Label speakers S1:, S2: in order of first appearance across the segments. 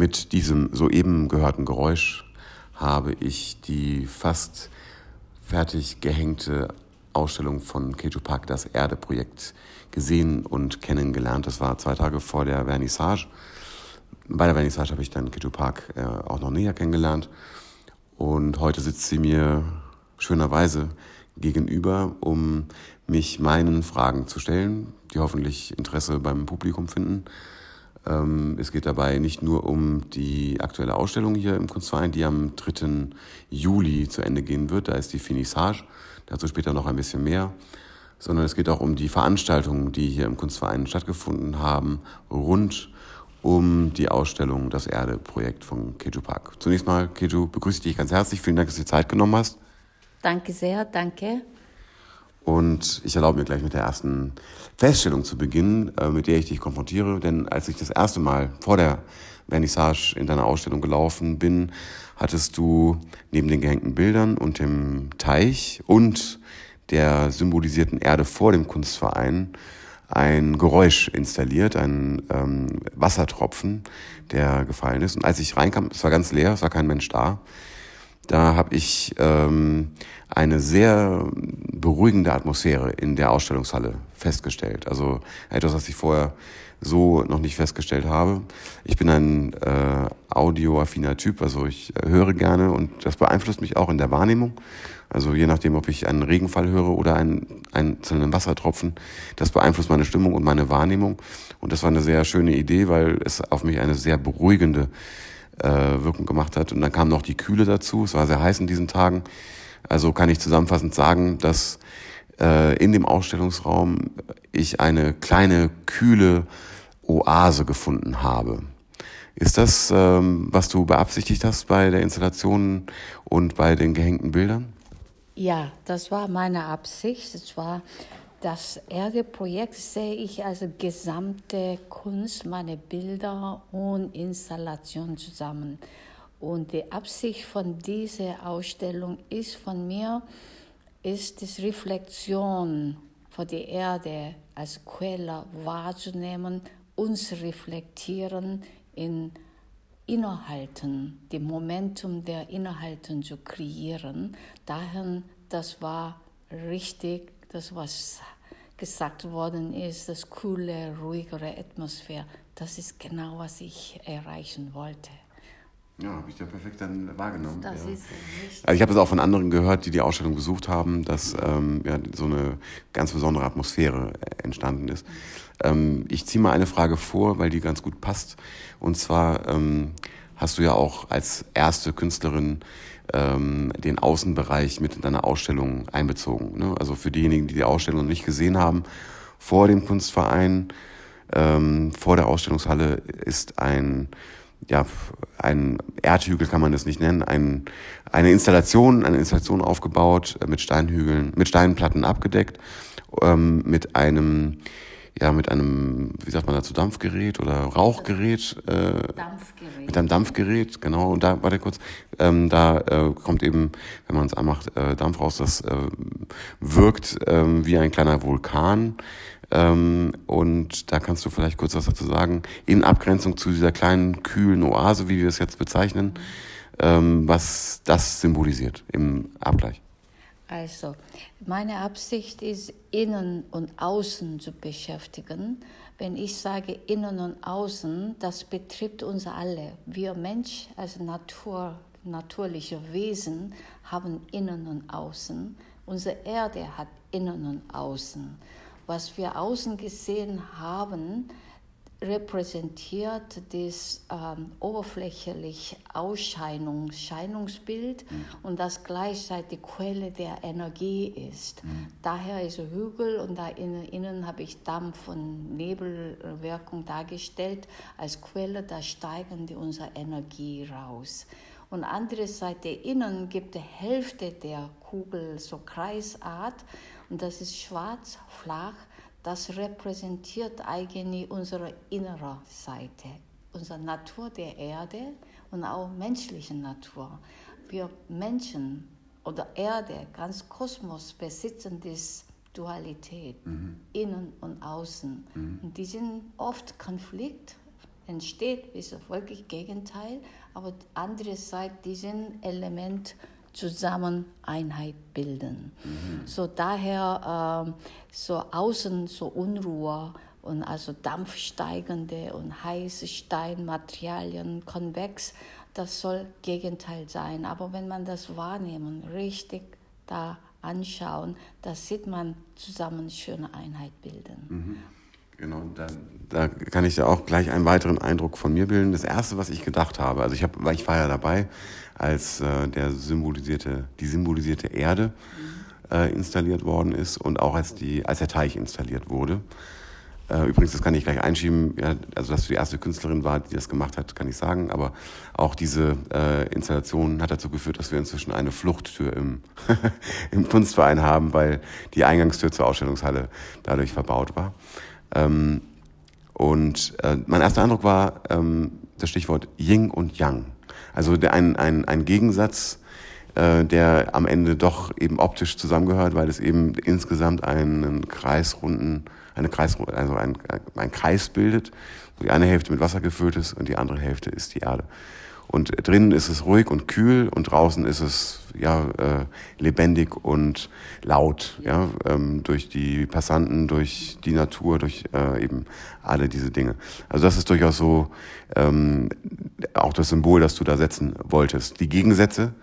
S1: Mit diesem soeben gehörten Geräusch habe ich die fast fertig gehängte Ausstellung von Keju Park, das Erde-Projekt, gesehen und kennengelernt. Das war zwei Tage vor der Vernissage. Bei der Vernissage habe ich dann Keju Park äh, auch noch näher kennengelernt. Und heute sitzt sie mir schönerweise gegenüber, um mich meinen Fragen zu stellen, die hoffentlich Interesse beim Publikum finden. Ähm, es geht dabei nicht nur um die aktuelle Ausstellung hier im Kunstverein, die am 3. Juli zu Ende gehen wird. Da ist die Finissage. Dazu später noch ein bisschen mehr. Sondern es geht auch um die Veranstaltungen, die hier im Kunstverein stattgefunden haben, rund um die Ausstellung Das Erde-Projekt von Keju Park. Zunächst mal, Keju, begrüße ich dich ganz herzlich. Vielen Dank, dass du dir Zeit genommen hast.
S2: Danke sehr, danke.
S1: Und ich erlaube mir gleich mit der ersten Feststellung zu beginnen, äh, mit der ich dich konfrontiere. Denn als ich das erste Mal vor der Vernissage in deiner Ausstellung gelaufen bin, hattest du neben den gehängten Bildern und dem Teich und der symbolisierten Erde vor dem Kunstverein ein Geräusch installiert, ein ähm, Wassertropfen, der gefallen ist. Und als ich reinkam, es war ganz leer, es war kein Mensch da, da habe ich ähm, eine sehr beruhigende Atmosphäre in der Ausstellungshalle festgestellt. Also etwas, was ich vorher so noch nicht festgestellt habe. Ich bin ein äh, audioaffiner Typ, also ich höre gerne und das beeinflusst mich auch in der Wahrnehmung. Also je nachdem, ob ich einen Regenfall höre oder einen einzelnen Wassertropfen, das beeinflusst meine Stimmung und meine Wahrnehmung. Und das war eine sehr schöne Idee, weil es auf mich eine sehr beruhigende äh, Wirkung gemacht hat. Und dann kam noch die Kühle dazu. Es war sehr heiß in diesen Tagen. Also kann ich zusammenfassend sagen, dass äh, in dem Ausstellungsraum ich eine kleine kühle Oase gefunden habe. Ist das, ähm, was du beabsichtigt hast bei der Installation und bei den gehängten Bildern?
S2: Ja, das war meine Absicht. Es war das Erde-Projekt sehe ich als gesamte Kunst, meine Bilder und Installation zusammen. Und die Absicht von dieser Ausstellung ist von mir, ist die Reflexion von der Erde als Quelle wahrzunehmen, uns reflektieren in Innehalten, dem Momentum der Innehalten zu kreieren. Daher, das war richtig das, was gesagt worden ist, das coole, ruhigere Atmosphäre, das ist genau, was ich erreichen wollte.
S1: Ja, habe ich ja perfekt dann wahrgenommen.
S2: Das
S1: ja.
S2: ist
S1: also ich habe es auch von anderen gehört, die die Ausstellung besucht haben, dass ähm, ja, so eine ganz besondere Atmosphäre entstanden ist. Mhm. Ähm, ich ziehe mal eine Frage vor, weil die ganz gut passt. Und zwar ähm, hast du ja auch als erste Künstlerin ähm, den Außenbereich mit in deine Ausstellung einbezogen. Ne? Also für diejenigen, die die Ausstellung noch nicht gesehen haben, vor dem Kunstverein, ähm, vor der Ausstellungshalle ist ein ja, ein Erdhügel kann man das nicht nennen, ein, eine Installation, eine Installation aufgebaut, äh, mit Steinhügeln, mit Steinplatten abgedeckt, ähm, mit einem ja, mit einem, wie sagt man dazu, Dampfgerät oder Rauchgerät.
S2: Äh, Dampfgerät.
S1: Mit einem Dampfgerät, genau. Und da, warte kurz, ähm, da äh, kommt eben, wenn man es anmacht, äh, Dampf raus. Das äh, wirkt ähm, wie ein kleiner Vulkan. Ähm, und da kannst du vielleicht kurz was dazu sagen, in Abgrenzung zu dieser kleinen, kühlen Oase, wie wir es jetzt bezeichnen, ähm, was das symbolisiert im Abgleich.
S2: Also, meine Absicht ist, innen und außen zu beschäftigen. Wenn ich sage innen und außen, das betrifft uns alle. Wir Mensch als Natur, natürliche Wesen haben innen und außen. Unsere Erde hat innen und außen. Was wir außen gesehen haben, repräsentiert das ähm, oberflächliche Ausscheinung, Scheinungsbild mhm. und das gleichzeitig Quelle der Energie ist. Mhm. Daher ist ein Hügel und da innen, innen habe ich Dampf- und Nebelwirkung dargestellt als Quelle, da steigen die unsere Energie raus. Und andere Seite innen gibt die Hälfte der Kugel so Kreisart und das ist schwarz, flach das repräsentiert eigentlich unsere innere Seite, unsere Natur der Erde und auch menschliche Natur. Wir Menschen oder Erde, ganz Kosmos besitzen diese Dualität, mhm. innen und außen. Mhm. Und die sind oft Konflikt, entsteht, ist wirklich Gegenteil, aber andererseits diesen Element zusammen Einheit bilden. Mhm. So daher ähm, so außen so Unruhe und also dampfsteigende und heiße Steinmaterialien, konvex, das soll Gegenteil sein. Aber wenn man das wahrnehmen, richtig da anschauen, da sieht man zusammen schöne Einheit bilden.
S1: Mhm. Genau, da, da kann ich ja auch gleich einen weiteren Eindruck von mir bilden. Das erste, was ich gedacht habe, also ich, hab, ich war ja dabei, als äh, der symbolisierte, die symbolisierte Erde äh, installiert worden ist und auch als, die, als der Teich installiert wurde. Äh, übrigens, das kann ich gleich einschieben, ja, also dass du die erste Künstlerin war, die das gemacht hat, kann ich sagen, aber auch diese äh, Installation hat dazu geführt, dass wir inzwischen eine Fluchttür im, im Kunstverein haben, weil die Eingangstür zur Ausstellungshalle dadurch verbaut war. Ähm, und äh, mein erster Eindruck war ähm, das Stichwort Yin und Yang. Also der, ein, ein, ein Gegensatz, äh, der am Ende doch eben optisch zusammengehört, weil es eben insgesamt einen kreisrunden eine Kreis, also ein, ein Kreis bildet, wo die eine Hälfte mit Wasser gefüllt ist und die andere Hälfte ist die Erde. Und drinnen ist es ruhig und kühl und draußen ist es ja äh, lebendig und laut, ja, ähm, durch die Passanten, durch die Natur, durch äh, eben alle diese Dinge. Also das ist durchaus so ähm, auch das Symbol, das du da setzen wolltest. Die Gegensätze,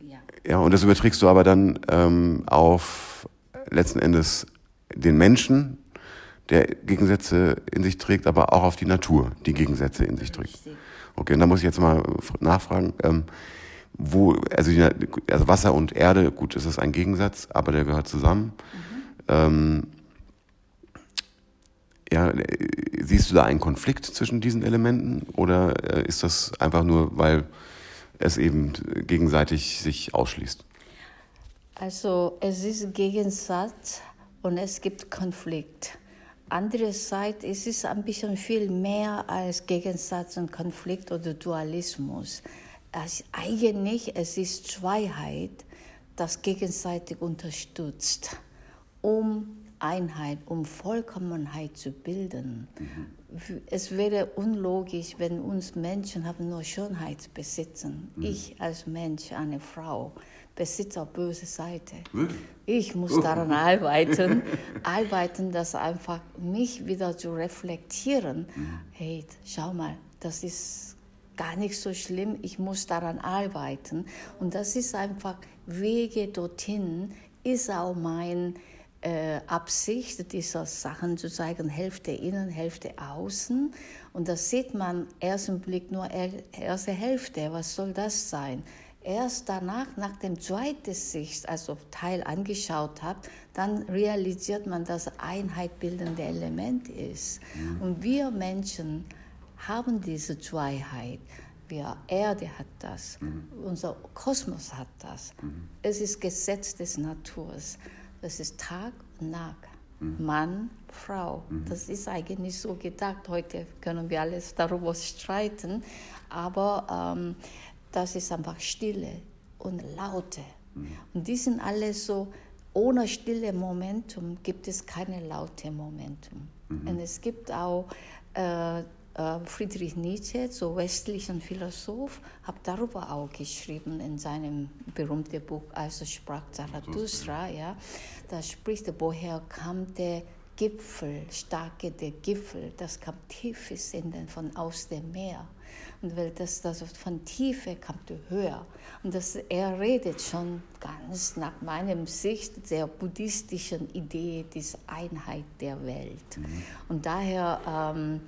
S1: ja, ja und das überträgst du aber dann ähm, auf letzten Endes den Menschen, der Gegensätze in sich trägt, aber auch auf die Natur, die Gegensätze in sich trägt. Okay, und da muss ich jetzt mal nachfragen, ähm, wo, also, also, Wasser und Erde, gut, das ist ein Gegensatz, aber der gehört zusammen. Mhm. Ähm, ja, siehst du da einen Konflikt zwischen diesen Elementen oder äh, ist das einfach nur, weil es eben gegenseitig sich ausschließt?
S2: Also es ist Gegensatz und es gibt Konflikt andererseits ist es ein bisschen viel mehr als Gegensatz und Konflikt oder Dualismus. Also eigentlich es ist Zweiheit, das gegenseitig unterstützt, um Einheit, um Vollkommenheit zu bilden. Mhm. Es wäre unlogisch, wenn uns Menschen haben nur Schönheit besitzen. Mhm. Ich als Mensch, eine Frau, besitze auch böse Seite. Wirklich? Ich muss daran arbeiten, arbeiten, das einfach mich wieder zu reflektieren. Mhm. Hey, schau mal, das ist gar nicht so schlimm. Ich muss daran arbeiten. Und das ist einfach Wege dorthin ist auch mein äh, Absicht, diese Sachen zu zeigen, Hälfte innen, Hälfte außen. Und das sieht man ersten Blick nur erste Hälfte. Was soll das sein? Erst danach, nach dem zweiten Sicht, also Teil angeschaut habe, dann realisiert man, dass Einheit bildende Element ist. Mhm. Und wir Menschen haben diese Zweiheit. Wir Erde hat das, mhm. unser Kosmos hat das. Mhm. Es ist Gesetz des Naturs. Das ist Tag und Nacht. Mhm. Mann, Frau. Mhm. Das ist eigentlich so gedacht. Heute können wir alles darüber streiten. Aber ähm, das ist einfach Stille und Laute. Mhm. Und die sind alle so, ohne stille Momentum gibt es keine laute Momentum. Mhm. Und es gibt auch äh, äh, Friedrich Nietzsche, so westlichen Philosoph, hat darüber auch geschrieben in seinem berühmten Buch, also sprach Zarathustra, ja, da spricht er, woher kam der Gipfel, starke der Gipfel, das kam tiefes in den, von aus dem Meer. Und weil das, das von Tiefe kommt höher. Und das, er redet schon ganz nach meinem Sicht der buddhistischen Idee dieser Einheit der Welt. Mhm. Und daher, ähm,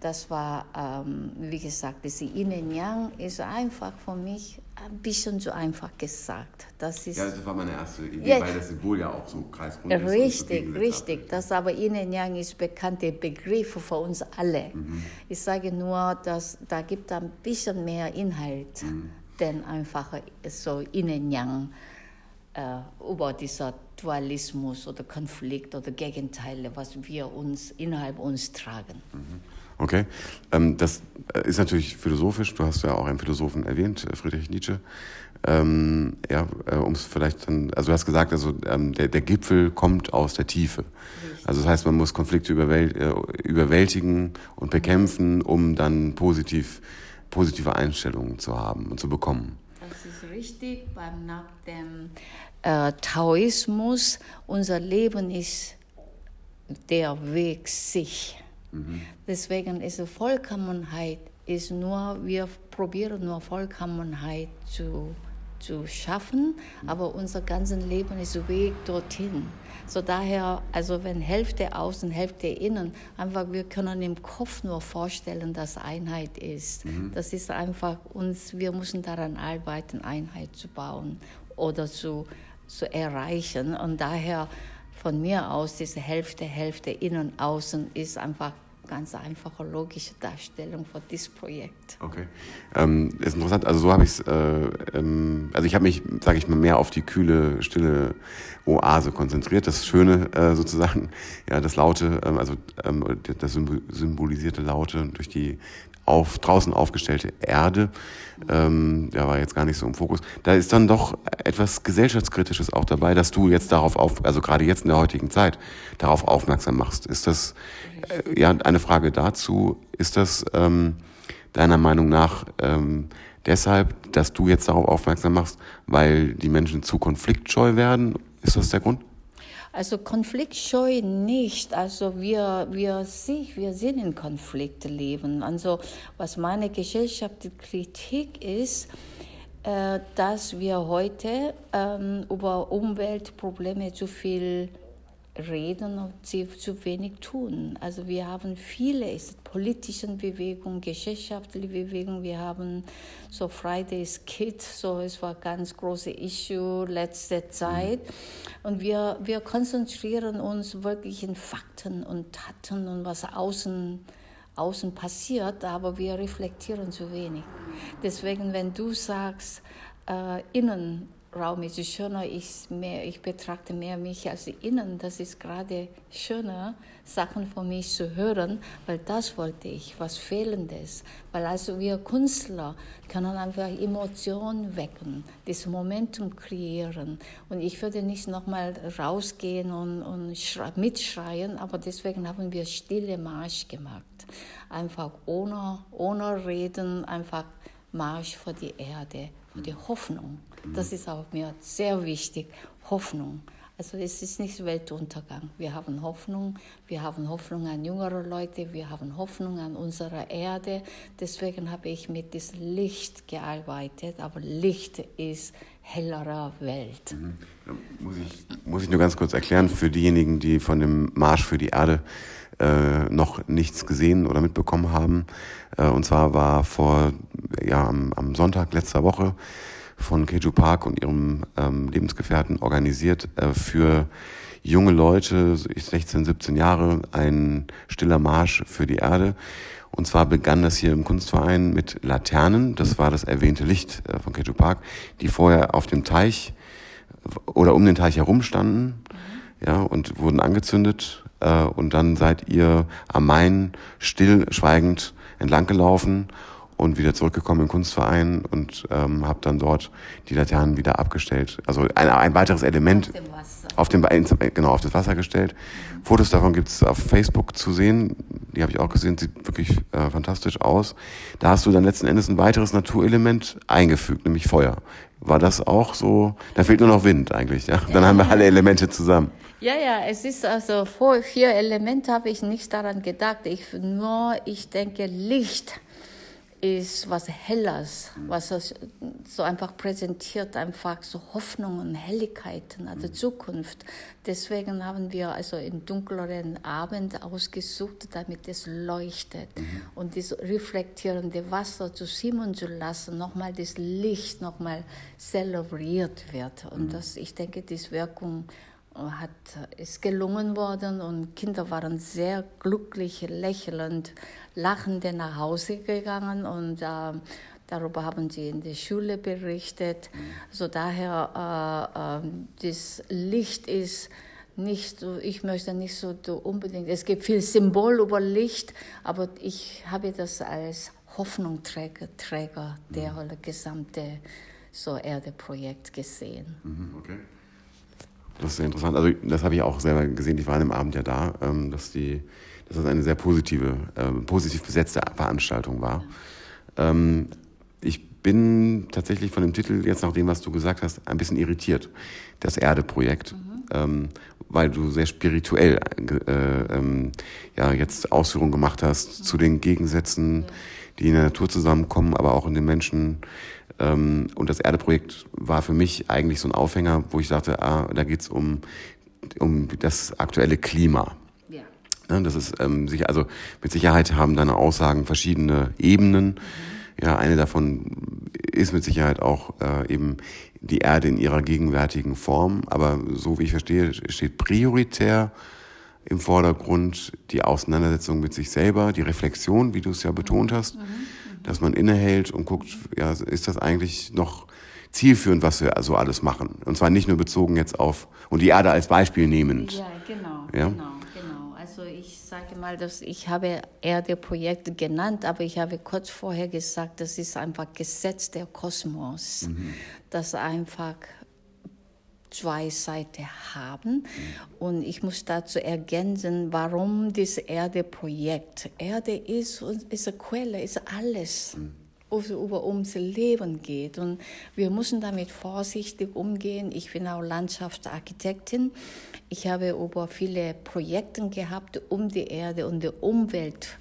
S2: das war, ähm, wie gesagt, diese Yin-Yang ist einfach für mich ein bisschen zu einfach gesagt.
S1: Das ist, ja, das war meine erste Idee, ja, weil das Symbol ja auch so kreisrund
S2: ist. Richtig, richtig. Das aber Yin Yang ist bekannter Begriff für uns alle. Mhm. Ich sage nur, dass da gibt ein bisschen mehr Inhalt, mhm. denn einfach so Yin Yang äh, über dieser Dualismus oder Konflikt oder Gegenteile, was wir uns innerhalb uns tragen.
S1: Mhm. Okay, ähm, das äh, ist natürlich philosophisch. Du hast ja auch einen Philosophen erwähnt, äh, Friedrich Nietzsche. Ähm, ja, äh, um es vielleicht dann, also du hast gesagt, also ähm, der, der Gipfel kommt aus der Tiefe. Also das heißt, man muss Konflikte überwält, äh, überwältigen und bekämpfen, um dann positiv, positive Einstellungen zu haben und zu bekommen.
S2: Das ist richtig. Nach dem äh, Taoismus, unser Leben ist der Weg sich. Mhm. Deswegen ist Vollkommenheit ist nur, wir probieren nur Vollkommenheit zu, zu schaffen, aber unser ganzes Leben ist Weg dorthin. So daher, also wenn Hälfte außen, Hälfte innen, einfach wir können im Kopf nur vorstellen, dass Einheit ist. Mhm. Das ist einfach uns, wir müssen daran arbeiten, Einheit zu bauen oder zu, zu erreichen. Und daher von mir aus, diese Hälfte, Hälfte innen, außen ist einfach ganz einfache logische Darstellung von diesem Projekt.
S1: Okay, ähm, ist interessant. Also so habe ich es. Äh, ähm, also ich habe mich, sage ich mal, mehr auf die kühle, stille Oase konzentriert. Das Schöne äh, sozusagen, ja, das Laute, ähm, also ähm, das symbolisierte Laute durch die auf, draußen aufgestellte Erde, ähm, der war jetzt gar nicht so im Fokus. Da ist dann doch etwas gesellschaftskritisches auch dabei, dass du jetzt darauf auf, also gerade jetzt in der heutigen Zeit darauf aufmerksam machst. Ist das äh, ja eine Frage dazu? Ist das ähm, deiner Meinung nach ähm, deshalb, dass du jetzt darauf aufmerksam machst, weil die Menschen zu konfliktscheu werden? Ist das der Grund?
S2: Also konfliktscheu nicht. Also wir, wir, wir sind in Konflikt leben. Also was meine Gesellschaftskritik ist, äh, dass wir heute ähm, über Umweltprobleme zu viel reden und sie zu wenig tun. Also wir haben viele politische Bewegungen, gesellschaftliche Bewegungen. Wir haben so Fridays Kids, so es war ganz große Issue letzte Zeit. Und wir, wir konzentrieren uns wirklich in Fakten und Taten und was außen außen passiert, aber wir reflektieren zu wenig. Deswegen, wenn du sagst, äh, innen Raum ist schöner, ich, mehr, ich betrachte mehr mich als innen. Das ist gerade schöner, Sachen von mich zu hören, weil das wollte ich, was Fehlendes. Weil also wir Künstler können einfach Emotionen wecken, das Momentum kreieren. Und ich würde nicht nochmal rausgehen und, und mitschreien, aber deswegen haben wir stille Marsch gemacht. Einfach ohne, ohne Reden, einfach Marsch vor die Erde, vor die Hoffnung. Das ist auch mir sehr wichtig, Hoffnung. Also es ist nicht Weltuntergang. Wir haben Hoffnung, wir haben Hoffnung an jüngere Leute, wir haben Hoffnung an unsere Erde. Deswegen habe ich mit diesem Licht gearbeitet. Aber Licht ist hellere Welt. Mhm.
S1: Muss, ich, muss ich nur ganz kurz erklären für diejenigen, die von dem Marsch für die Erde äh, noch nichts gesehen oder mitbekommen haben. Äh, und zwar war vor ja am, am Sonntag letzter Woche von Keju Park und ihrem ähm, Lebensgefährten organisiert äh, für junge Leute, 16, 17 Jahre, ein stiller Marsch für die Erde. Und zwar begann das hier im Kunstverein mit Laternen, das war das erwähnte Licht äh, von Keju Park, die vorher auf dem Teich oder um den Teich herum standen ja, und wurden angezündet. Äh, und dann seid ihr am Main stillschweigend entlang gelaufen und wieder zurückgekommen im Kunstverein und ähm, habe dann dort die Laternen wieder abgestellt. Also ein, ein weiteres Element auf dem, Wasser. auf dem genau auf das Wasser gestellt. Mhm. Fotos davon gibt's auf Facebook zu sehen. Die habe ich auch gesehen, sieht wirklich äh, fantastisch aus. Da hast du dann letzten Endes ein weiteres Naturelement eingefügt, nämlich Feuer. War das auch so? Da fehlt nur noch Wind eigentlich, ja. Dann haben wir alle Elemente zusammen.
S2: Ja, ja, es ist also vor vier Elemente habe ich nicht daran gedacht. Ich nur, ich denke Licht ist was Helles, was so einfach präsentiert, einfach so Hoffnungen, Helligkeiten, also mhm. Zukunft. Deswegen haben wir also einen dunkleren Abend ausgesucht, damit es leuchtet mhm. und das reflektierende Wasser zu simmen zu lassen, nochmal das Licht nochmal zelebriert wird. Und mhm. das, ich denke, die Wirkung hat, ist gelungen worden und Kinder waren sehr glücklich, lächelnd, lachend nach Hause gegangen und äh, darüber haben sie in der Schule berichtet. Mhm. Also daher, äh, äh, das Licht ist nicht so, ich möchte nicht so unbedingt, es gibt viel Symbol über Licht, aber ich habe das als Hoffnungsträger Träger der mhm. gesamte so Erde-Projekt gesehen.
S1: Mhm, okay. Das ist sehr interessant. Also das habe ich auch selber gesehen. Ich war an dem Abend ja da, ähm, dass die, dass das eine sehr positive, äh, positiv besetzte Veranstaltung war. Ja. Ähm, ich bin tatsächlich von dem Titel jetzt nach dem, was du gesagt hast, ein bisschen irritiert. Das Erde-Projekt. Mhm. Ähm, weil du sehr spirituell äh, ähm, ja jetzt Ausführungen gemacht hast mhm. zu den Gegensätzen, die in der Natur zusammenkommen, aber auch in den Menschen. Ähm, und das Erde-Projekt war für mich eigentlich so ein Aufhänger, wo ich sagte, ah, da geht's um um das aktuelle Klima. Ja. Ne, das ist ähm, sicher, also mit Sicherheit haben deine Aussagen verschiedene Ebenen. Mhm. Ja, eine davon ist mit Sicherheit auch äh, eben die Erde in ihrer gegenwärtigen Form. Aber so wie ich verstehe, steht prioritär im Vordergrund die Auseinandersetzung mit sich selber, die Reflexion, wie du es ja betont hast, dass man innehält und guckt, ja, ist das eigentlich noch zielführend, was wir so alles machen? Und zwar nicht nur bezogen jetzt auf, und die Erde als Beispiel nehmend.
S2: Ja, genau, ja? genau sage mal, dass ich habe Erde-Projekt genannt, aber ich habe kurz vorher gesagt, das ist einfach Gesetz der Kosmos, mhm. das einfach zwei Seiten haben. Und ich muss dazu ergänzen, warum das Erde-Projekt. Erde ist, ist eine Quelle, ist alles. Über unser Leben geht. Und wir müssen damit vorsichtig umgehen. Ich bin auch Landschaftsarchitektin. Ich habe über viele Projekte gehabt um die Erde und die Umwelt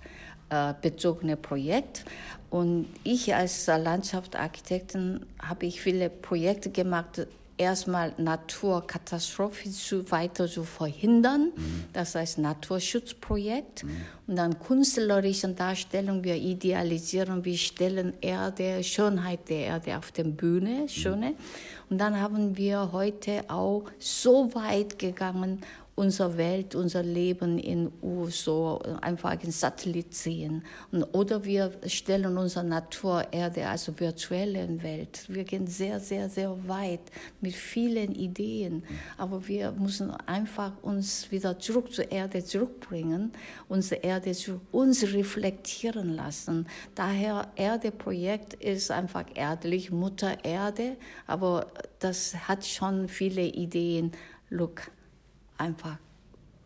S2: äh, bezogene Projekt. Und ich als Landschaftsarchitektin habe ich viele Projekte gemacht erstmal Naturkatastrophen zu, weiter zu verhindern. Mhm. Das heißt Naturschutzprojekt. Mhm. Und dann künstlerische Darstellung. Wir idealisieren, wir stellen Erde, Schönheit der Erde auf der Bühne, mhm. schöne. Und dann haben wir heute auch so weit gegangen, unsere Welt, unser Leben in so einfach in Satellit sehen. Oder wir stellen unsere Natur, Erde, also virtuelle Welt. Wir gehen sehr, sehr, sehr weit mit vielen Ideen. Aber wir müssen einfach uns wieder zurück zur Erde zurückbringen, unsere Erde zu uns reflektieren lassen. Daher Erde-Projekt ist einfach erdlich, Mutter Erde, aber das hat schon viele Ideen. Look, einfach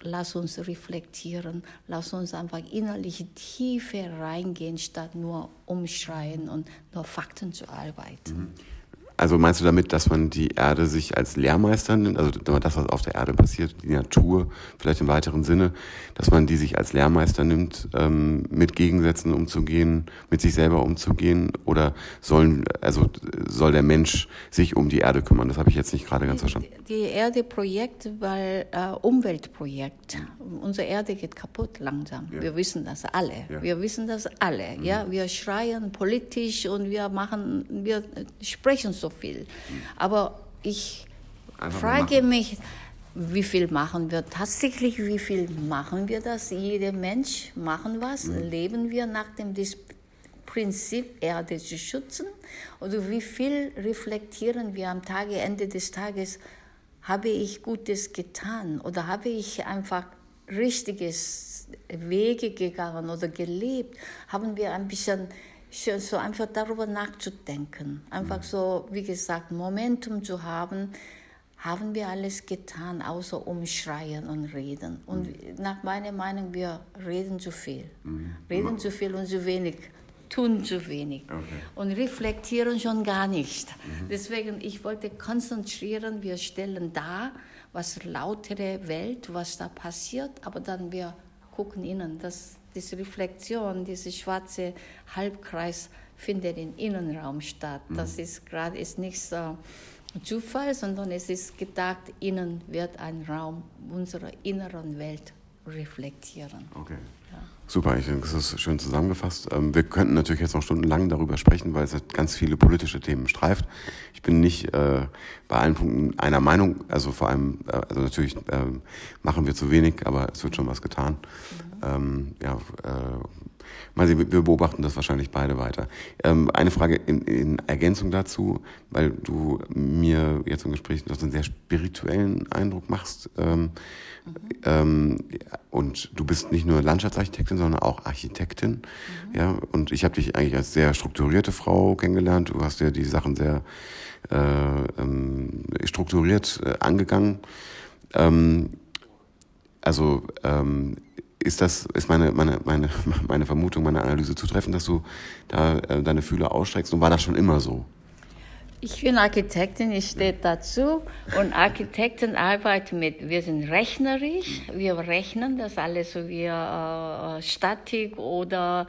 S2: lass uns reflektieren, lass uns einfach innerlich tiefer reingehen, statt nur umschreien und nur Fakten zu arbeiten. Mhm.
S1: Also meinst du damit, dass man die Erde sich als Lehrmeister nimmt, also das, was auf der Erde passiert, die Natur, vielleicht im weiteren Sinne, dass man die sich als Lehrmeister nimmt, ähm, mit Gegensätzen umzugehen, mit sich selber umzugehen? Oder sollen, also soll der Mensch sich um die Erde kümmern? Das habe ich jetzt nicht gerade ganz verstanden.
S2: Die Erde-Projekt war äh, Umweltprojekt. Unsere Erde geht kaputt langsam. Ja. Wir wissen das alle. Ja. Wir wissen das alle. Mhm. Ja, wir schreien politisch und wir machen, wir sprechen so so viel. Aber ich Einfach frage mich, wie viel machen wir tatsächlich, wie viel machen wir das? Jeder Mensch machen was? Mhm. Leben wir nach dem Prinzip, Erde zu schützen? Oder wie viel reflektieren wir am Tage, Ende des Tages, habe ich Gutes getan oder habe ich einfach richtiges Wege gegangen oder gelebt? Haben wir ein bisschen so einfach darüber nachzudenken. Einfach so, wie gesagt, Momentum zu haben, haben wir alles getan, außer umschreien und reden. Und mhm. nach meiner Meinung, wir reden zu viel. Mhm. Reden zu viel und zu wenig, tun zu wenig. Okay. Und reflektieren schon gar nicht. Mhm. Deswegen, ich wollte konzentrieren, wir stellen dar, was lautere Welt, was da passiert, aber dann wir gucken innen. Das diese Reflexion, dieser schwarze Halbkreis findet im Innenraum statt. Mhm. Das ist gerade ist nicht so Zufall, sondern es ist gedacht, innen wird ein Raum unserer inneren Welt reflektieren.
S1: Okay. Super, ich denke, das ist schön zusammengefasst. Ähm, wir könnten natürlich jetzt noch stundenlang darüber sprechen, weil es halt ganz viele politische Themen streift. Ich bin nicht äh, bei allen Punkten einer Meinung, also vor allem, äh, also natürlich äh, machen wir zu wenig, aber es wird schon was getan. Mhm. Ähm, ja, äh, Mal sehen, wir beobachten das wahrscheinlich beide weiter. Ähm, eine Frage in, in, Ergänzung dazu, weil du mir jetzt im Gespräch noch einen sehr spirituellen Eindruck machst. Ähm, mhm. ähm, und du bist nicht nur Landschaftsarchitektin, sondern auch Architektin. Mhm. Ja, und ich habe dich eigentlich als sehr strukturierte Frau kennengelernt. Du hast ja die Sachen sehr äh, ähm, strukturiert äh, angegangen. Ähm, also ähm, ist das, ist meine, meine, meine, meine Vermutung, meine Analyse zutreffend, dass du da äh, deine Fühler ausstreckst und war das schon immer so?
S2: Ich bin Architektin, ich stehe dazu und Architekten arbeiten mit, wir sind rechnerisch, wir rechnen das alles so wie äh, Statik oder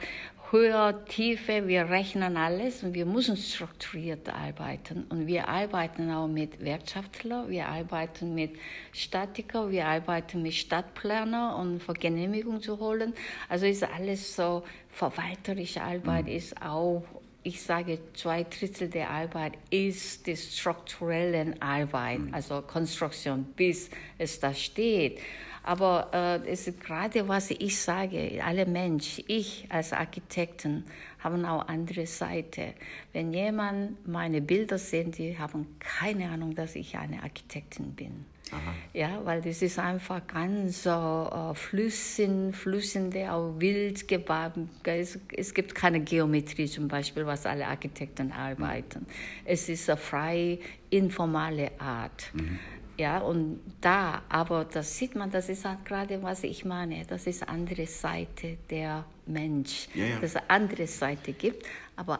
S2: Höhe, Tiefe, wir rechnen alles und wir müssen strukturiert arbeiten. Und wir arbeiten auch mit Wirtschaftler, wir arbeiten mit Statiker, wir arbeiten mit Stadtplaner und für Genehmigung zu holen. Also ist alles so, verwalterische Arbeit mhm. ist auch ich sage, zwei Drittel der Arbeit ist die strukturelle Arbeit, mhm. also Konstruktion, bis es da steht. Aber äh, es ist gerade, was ich sage, alle Menschen, ich als Architekten, haben auch andere Seite. Wenn jemand meine Bilder sieht, die haben keine Ahnung, dass ich eine Architektin bin. Aha. Ja, weil das ist einfach ganz äh, Flüssen, Flüssen, der auch wild gebaut es, es gibt keine Geometrie zum Beispiel, was alle Architekten arbeiten. Mhm. Es ist eine frei informale Art. Mhm. Ja, und da, aber das sieht man, das ist halt gerade, was ich meine, das ist andere Seite der Mensch, ja, ja. dass es andere Seite gibt. Aber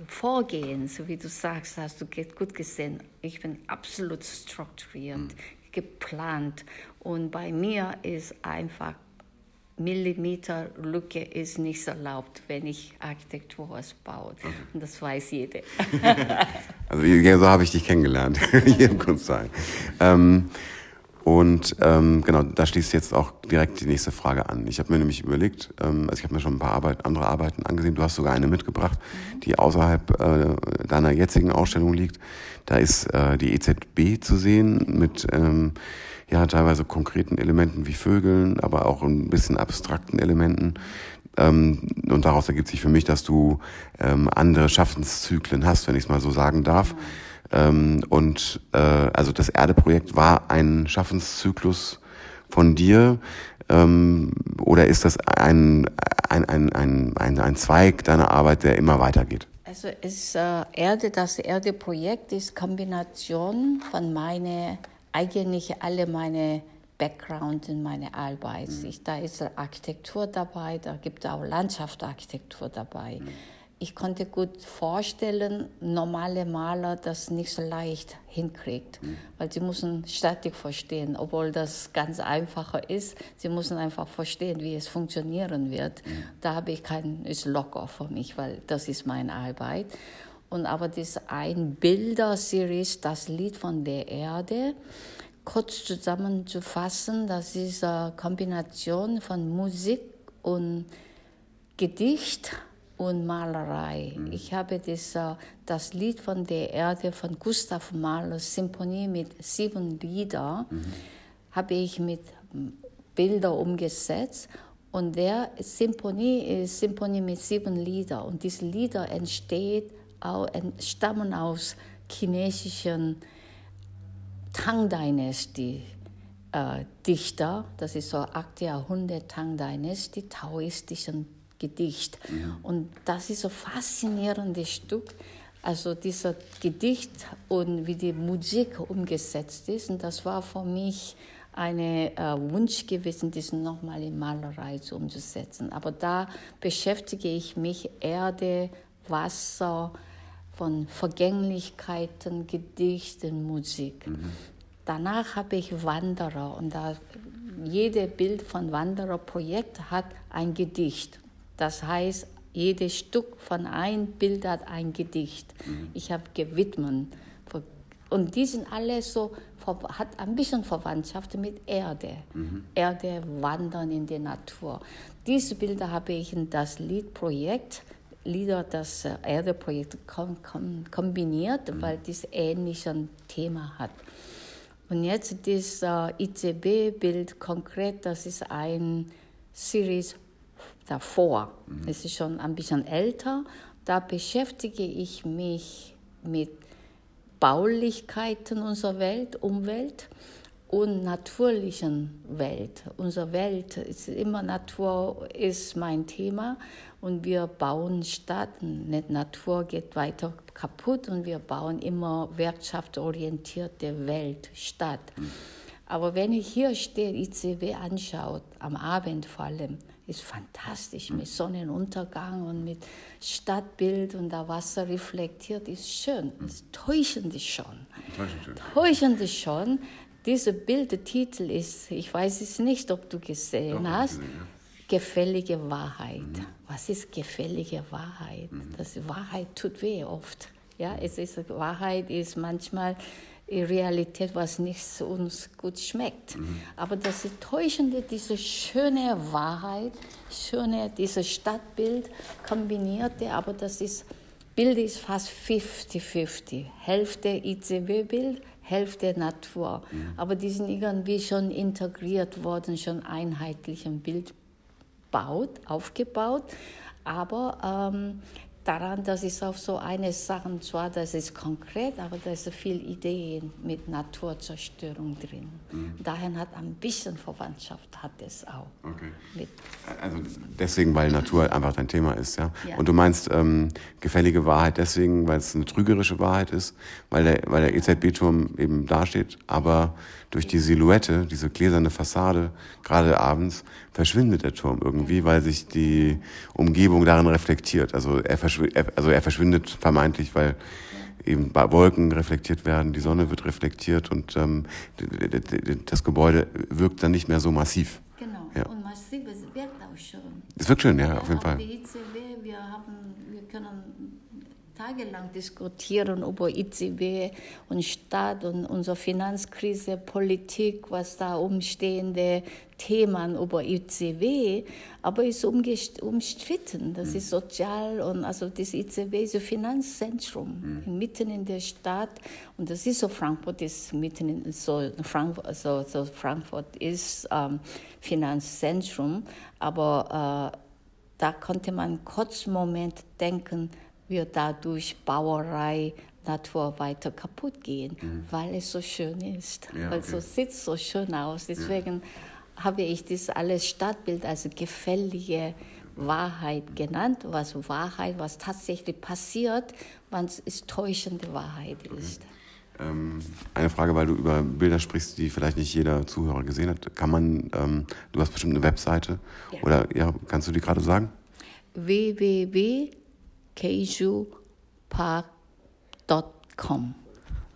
S2: Arbeitsvorgehen, so wie du sagst, hast du gut gesehen, ich bin absolut strukturiert, mhm. geplant. Und bei mir ist einfach Millimeter Lücke ist nicht erlaubt, wenn ich Architektur was baue. Okay. Und das weiß jeder.
S1: also so habe ich dich kennengelernt, hier im Kunstsaal. Ähm, und ähm, genau, da schließt jetzt auch direkt die nächste Frage an. Ich habe mir nämlich überlegt, ähm, also ich habe mir schon ein paar Arbeit, andere Arbeiten angesehen. Du hast sogar eine mitgebracht, mhm. die außerhalb äh, deiner jetzigen Ausstellung liegt. Da ist äh, die EZB zu sehen mit ähm, ja teilweise konkreten Elementen wie Vögeln, aber auch ein bisschen abstrakten Elementen. Ähm, und daraus ergibt sich für mich, dass du ähm, andere Schaffenszyklen hast, wenn ich es mal so sagen darf. Ähm, und äh, also das Erde-Projekt war ein Schaffenszyklus von dir. Ähm, oder ist das ein, ein, ein, ein, ein, ein Zweig deiner Arbeit, der immer weitergeht?
S2: Also es, äh, Erde, das Erde-Projekt ist Kombination von meiner eigentlich alle meine Background in meine Arbeit. Mhm. Ich, da ist Architektur dabei, da gibt es auch Landschaftsarchitektur dabei. Mhm. Ich konnte gut vorstellen, normale Maler das nicht so leicht hinkriegt, mhm. weil sie müssen Statik verstehen, obwohl das ganz einfacher ist. Sie müssen einfach verstehen, wie es funktionieren wird. Mhm. Da habe ich keinen, ist locker für mich, weil das ist meine Arbeit. Und aber das ein Bilderseries, das Lied von der Erde, kurz zusammenzufassen, das ist eine Kombination von Musik und Gedicht und Malerei. Mhm. Ich habe das, das Lied von der Erde von Gustav Mahler, Symphonie mit sieben Liedern, mhm. habe ich mit Bildern umgesetzt. Und der Symphonie ist Symphonie mit sieben Liedern. Und diese Lieder entsteht stammen aus chinesischen Tang-Dynastie. Äh, Dichter, das ist so 8. Jahrhundert Tang-Dynastie, taoistischen Gedicht. Mhm. Und das ist so faszinierendes Stück, also dieser Gedicht und wie die Musik umgesetzt ist. Und das war für mich ein äh, Wunsch gewesen, diesen nochmal in Malerei zu umzusetzen. Aber da beschäftige ich mich Erde, Wasser, von Vergänglichkeiten, Gedichten, Musik. Mhm. Danach habe ich Wanderer und da jedes Bild von Wandererprojekt hat ein Gedicht. Das heißt, jedes Stück von einem Bild hat ein Gedicht. Mhm. Ich habe gewidmet Und die sind alle so, hat ein bisschen Verwandtschaft mit Erde. Mhm. Erde wandern in die Natur. Diese Bilder habe ich in das Liedprojekt, Lieder, das äh, Erde-Projekt kombiniert, mhm. weil das ähnlich ein Thema hat. Und jetzt das äh, ICB-Bild konkret, das ist ein Series davor. Mhm. Es ist schon ein bisschen älter. Da beschäftige ich mich mit Baulichkeiten unserer Welt, Umwelt und natürlichen Welt. Unsere Welt ist immer Natur ist mein Thema und wir bauen Stadt. Nicht Natur geht weiter kaputt und wir bauen immer wirtschaftsorientierte Welt, Stadt. Mhm. Aber wenn ich hier stehe, ICW anschaut, am Abend vor allem, ist fantastisch mit Sonnenuntergang und mit Stadtbild und der Wasser reflektiert, ist schön. Ist täuschend ist schon. Täuschend ist schon. Dieser Bildtitel ist, ich weiß es nicht, ob du gesehen Doch, hast, gesehen, ja. Gefällige Wahrheit. Mhm. Was ist gefällige Wahrheit? Mhm. Das Wahrheit tut weh oft. Ja, es ist Wahrheit ist manchmal Realität, was nicht uns gut schmeckt. Mhm. Aber das täuschende, diese schöne Wahrheit, schöne, dieses Stadtbild kombinierte, aber das ist, Bild ist fast 50-50. Hälfte ICB-Bild, Hälfte Natur. Mhm. Aber die sind irgendwie schon integriert worden, schon einheitlich ein Bild baut, aufgebaut. Aber ähm, daran, das ist auch so eine Sache, zwar das ist konkret, aber da ist so viel Ideen mit Naturzerstörung drin. Mhm. Daher hat ein bisschen Verwandtschaft hat es auch.
S1: Okay. also deswegen, weil Natur einfach dein Thema ist, ja. ja. Und du meinst ähm, gefällige Wahrheit deswegen, weil es eine trügerische Wahrheit ist, weil der, weil der EZB-Turm eben dasteht, aber durch die Silhouette, diese gläserne Fassade, gerade abends, verschwindet der Turm irgendwie, weil sich die Umgebung darin reflektiert. Also er, verschwindet, also er verschwindet vermeintlich, weil eben Wolken reflektiert werden, die Sonne wird reflektiert und ähm, das Gebäude wirkt dann nicht mehr so massiv.
S2: Genau, ja. und massiv, es wirkt auch schön.
S1: Es wirkt schön, ja, ja auf jeden Fall.
S2: Die ICW, wir, haben, wir können tagelang diskutieren über ICB und Staat und unsere Finanzkrise, Politik, was da umstehende Themen über ICW, aber ist umstritten. Das ist sozial und also das ICW ist ein Finanzzentrum mhm. mitten in der Stadt und das ist so Frankfurt ist mitten in so Frankfurt, also, so Frankfurt ist ähm, Finanzzentrum, aber äh, da konnte man kurz Moment denken, wird dadurch Bauerei, Natur weiter kaputt gehen, mhm. weil es so schön ist. Ja, okay. Also sieht so schön aus. Deswegen ja. habe ich das alles Stadtbild als gefällige Wahrheit genannt, was Wahrheit, was tatsächlich passiert, was es täuschende Wahrheit ist.
S1: Ähm, eine Frage, weil du über Bilder sprichst, die vielleicht nicht jeder Zuhörer gesehen hat. Kann man, ähm, du hast bestimmt eine Webseite ja. oder ja, kannst du die gerade sagen?
S2: www kjupark.com.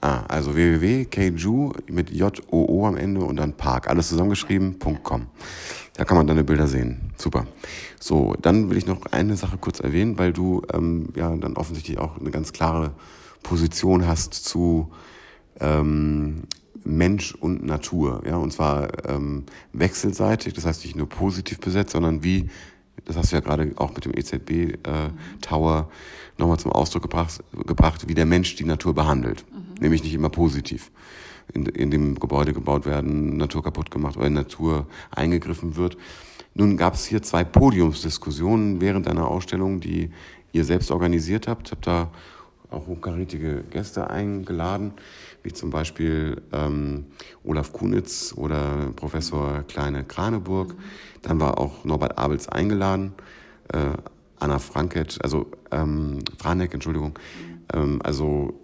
S1: Ah, also www.kju mit J-O-O am Ende und dann Park, alles zusammengeschrieben.com. Da kann man deine Bilder sehen. Super. So, dann will ich noch eine Sache kurz erwähnen, weil du ähm, ja dann offensichtlich auch eine ganz klare Position hast zu ähm, Mensch und Natur. Ja, und zwar ähm, wechselseitig, das heißt nicht nur positiv besetzt, sondern wie das hast du ja gerade auch mit dem EZB-Tower äh, nochmal zum Ausdruck gebracht, gebracht, wie der Mensch die Natur behandelt. Mhm. Nämlich nicht immer positiv. In, in dem Gebäude gebaut werden, Natur kaputt gemacht oder in Natur eingegriffen wird. Nun gab es hier zwei Podiumsdiskussionen während einer Ausstellung, die ihr selbst organisiert habt. Habt da auch hochkarätige Gäste eingeladen, wie zum Beispiel ähm, Olaf Kunitz oder Professor Kleine Kraneburg. Dann war auch Norbert Abels eingeladen, äh, Anna Franket, also ähm, Franek, Entschuldigung. Ähm, also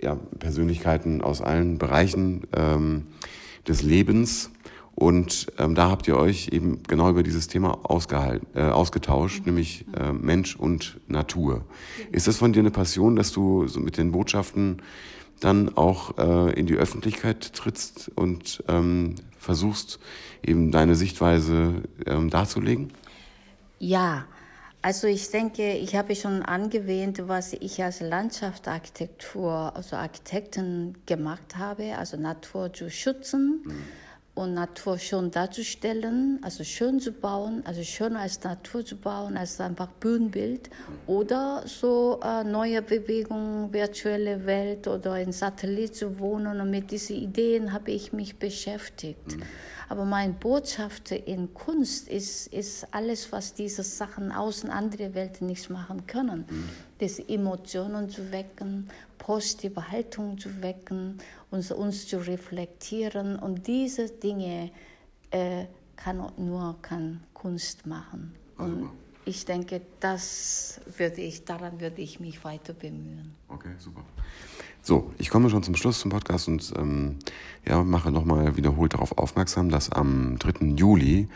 S1: ja, Persönlichkeiten aus allen Bereichen ähm, des Lebens. Und ähm, da habt ihr euch eben genau über dieses Thema äh, ausgetauscht, mhm. nämlich äh, Mensch und Natur. Ist das von dir eine Passion, dass du so mit den Botschaften dann auch äh, in die Öffentlichkeit trittst und ähm, versuchst eben deine Sichtweise ähm, darzulegen?
S2: Ja, Also ich denke, ich habe schon angewähnt, was ich als Landschaftsarchitektur, also Architekten gemacht habe, also Natur zu schützen. Mhm und Natur schön darzustellen, also schön zu bauen, also schön als Natur zu bauen, als einfach Bühnenbild oder so äh, neue Bewegungen, virtuelle Welt oder in Satellit zu wohnen und mit diesen Ideen habe ich mich beschäftigt. Mhm. Aber meine Botschaft in Kunst ist, ist alles, was diese Sachen außen andere Welten nicht machen können. Mhm. Das Emotionen zu wecken, positive Haltung zu wecken, uns, uns zu reflektieren. Und diese Dinge äh, kann nur kann Kunst machen. Und ich denke, das würde ich, daran würde ich mich weiter bemühen.
S1: Okay, super. So, ich komme schon zum Schluss zum Podcast und ähm, ja, mache nochmal wiederholt darauf aufmerksam, dass am 3. Juli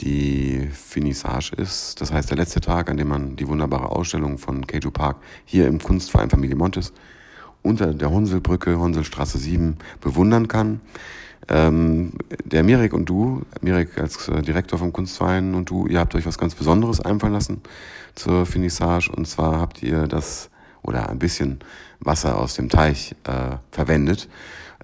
S1: die Finissage ist. Das heißt, der letzte Tag, an dem man die wunderbare Ausstellung von Keiju Park hier im Kunstverein Familie Montes unter der Honselbrücke, Honselstraße 7, bewundern kann. Ähm, der Mirek und du, Mirek als äh, Direktor vom Kunstverein und du, ihr habt euch was ganz Besonderes einfallen lassen zur Finissage. Und zwar habt ihr das oder ein bisschen Wasser aus dem Teich äh, verwendet.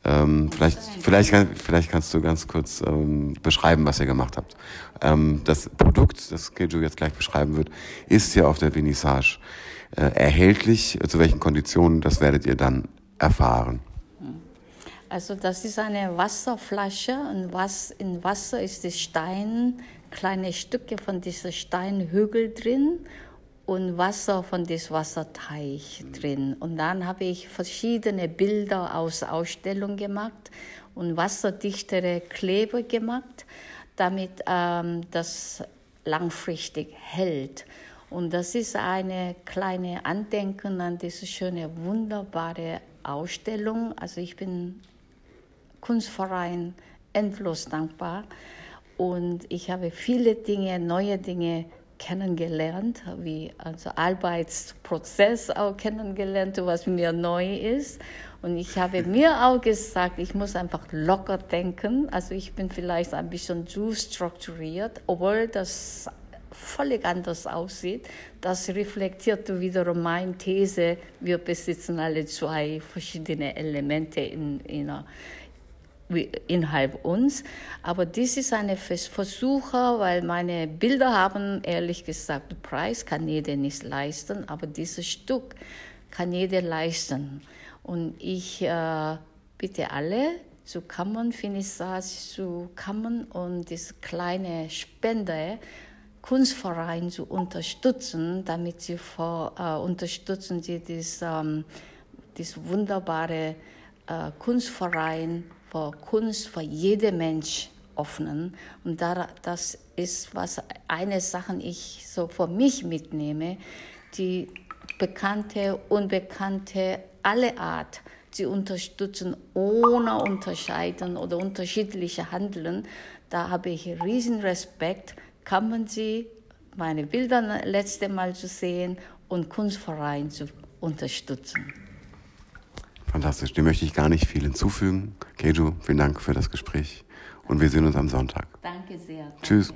S1: Ähm, vielleicht, vielleicht, vielleicht kannst du ganz kurz ähm, beschreiben, was ihr gemacht habt. Ähm, das Produkt, das Keju jetzt gleich beschreiben wird, ist ja auf der Vernissage äh, erhältlich. Zu welchen Konditionen, das werdet ihr dann erfahren.
S2: Also das ist eine Wasserflasche und was in Wasser ist das Stein, kleine Stücke von diesem Steinhügel drin und Wasser von diesem Wasserteich drin. Und dann habe ich verschiedene Bilder aus Ausstellung gemacht und wasserdichtere Kleber gemacht, damit ähm, das langfristig hält. Und das ist eine kleine Andenken an diese schöne, wunderbare Ausstellung. Also ich bin Kunstverein endlos dankbar und ich habe viele Dinge, neue Dinge kennengelernt, wie also Arbeitsprozess auch kennengelernt, was mir neu ist. Und ich habe mir auch gesagt, ich muss einfach locker denken. Also ich bin vielleicht ein bisschen zu strukturiert, obwohl das völlig anders aussieht. Das reflektiert wiederum meine These, wir besitzen alle zwei verschiedene Elemente in, in, innerhalb uns. Aber dies ist eine Versuch, weil meine Bilder haben, ehrlich gesagt, den Preis kann jeder nicht leisten, aber dieses Stück kann jeder leisten. Und ich äh, bitte alle zu kommen, Finissage zu kommen und diese kleine Spende Kunstverein zu unterstützen, damit sie vor, äh, unterstützen sie das, ähm, das wunderbare äh, Kunstverein für Kunst für jeden Mensch öffnen. Und da, das ist was eine Sache ich so für mich mitnehme, die bekannte, unbekannte, alle Art zu unterstützen, ohne unterscheiden oder unterschiedliche Handeln. Da habe ich riesen Respekt. Kann man sie meine Bilder letzte Mal zu sehen und Kunstverein zu unterstützen.
S1: Fantastisch, dem möchte ich gar nicht viel hinzufügen. Keju, vielen Dank für das Gespräch und wir sehen uns am Sonntag.
S2: Danke sehr. Danke.
S1: Tschüss.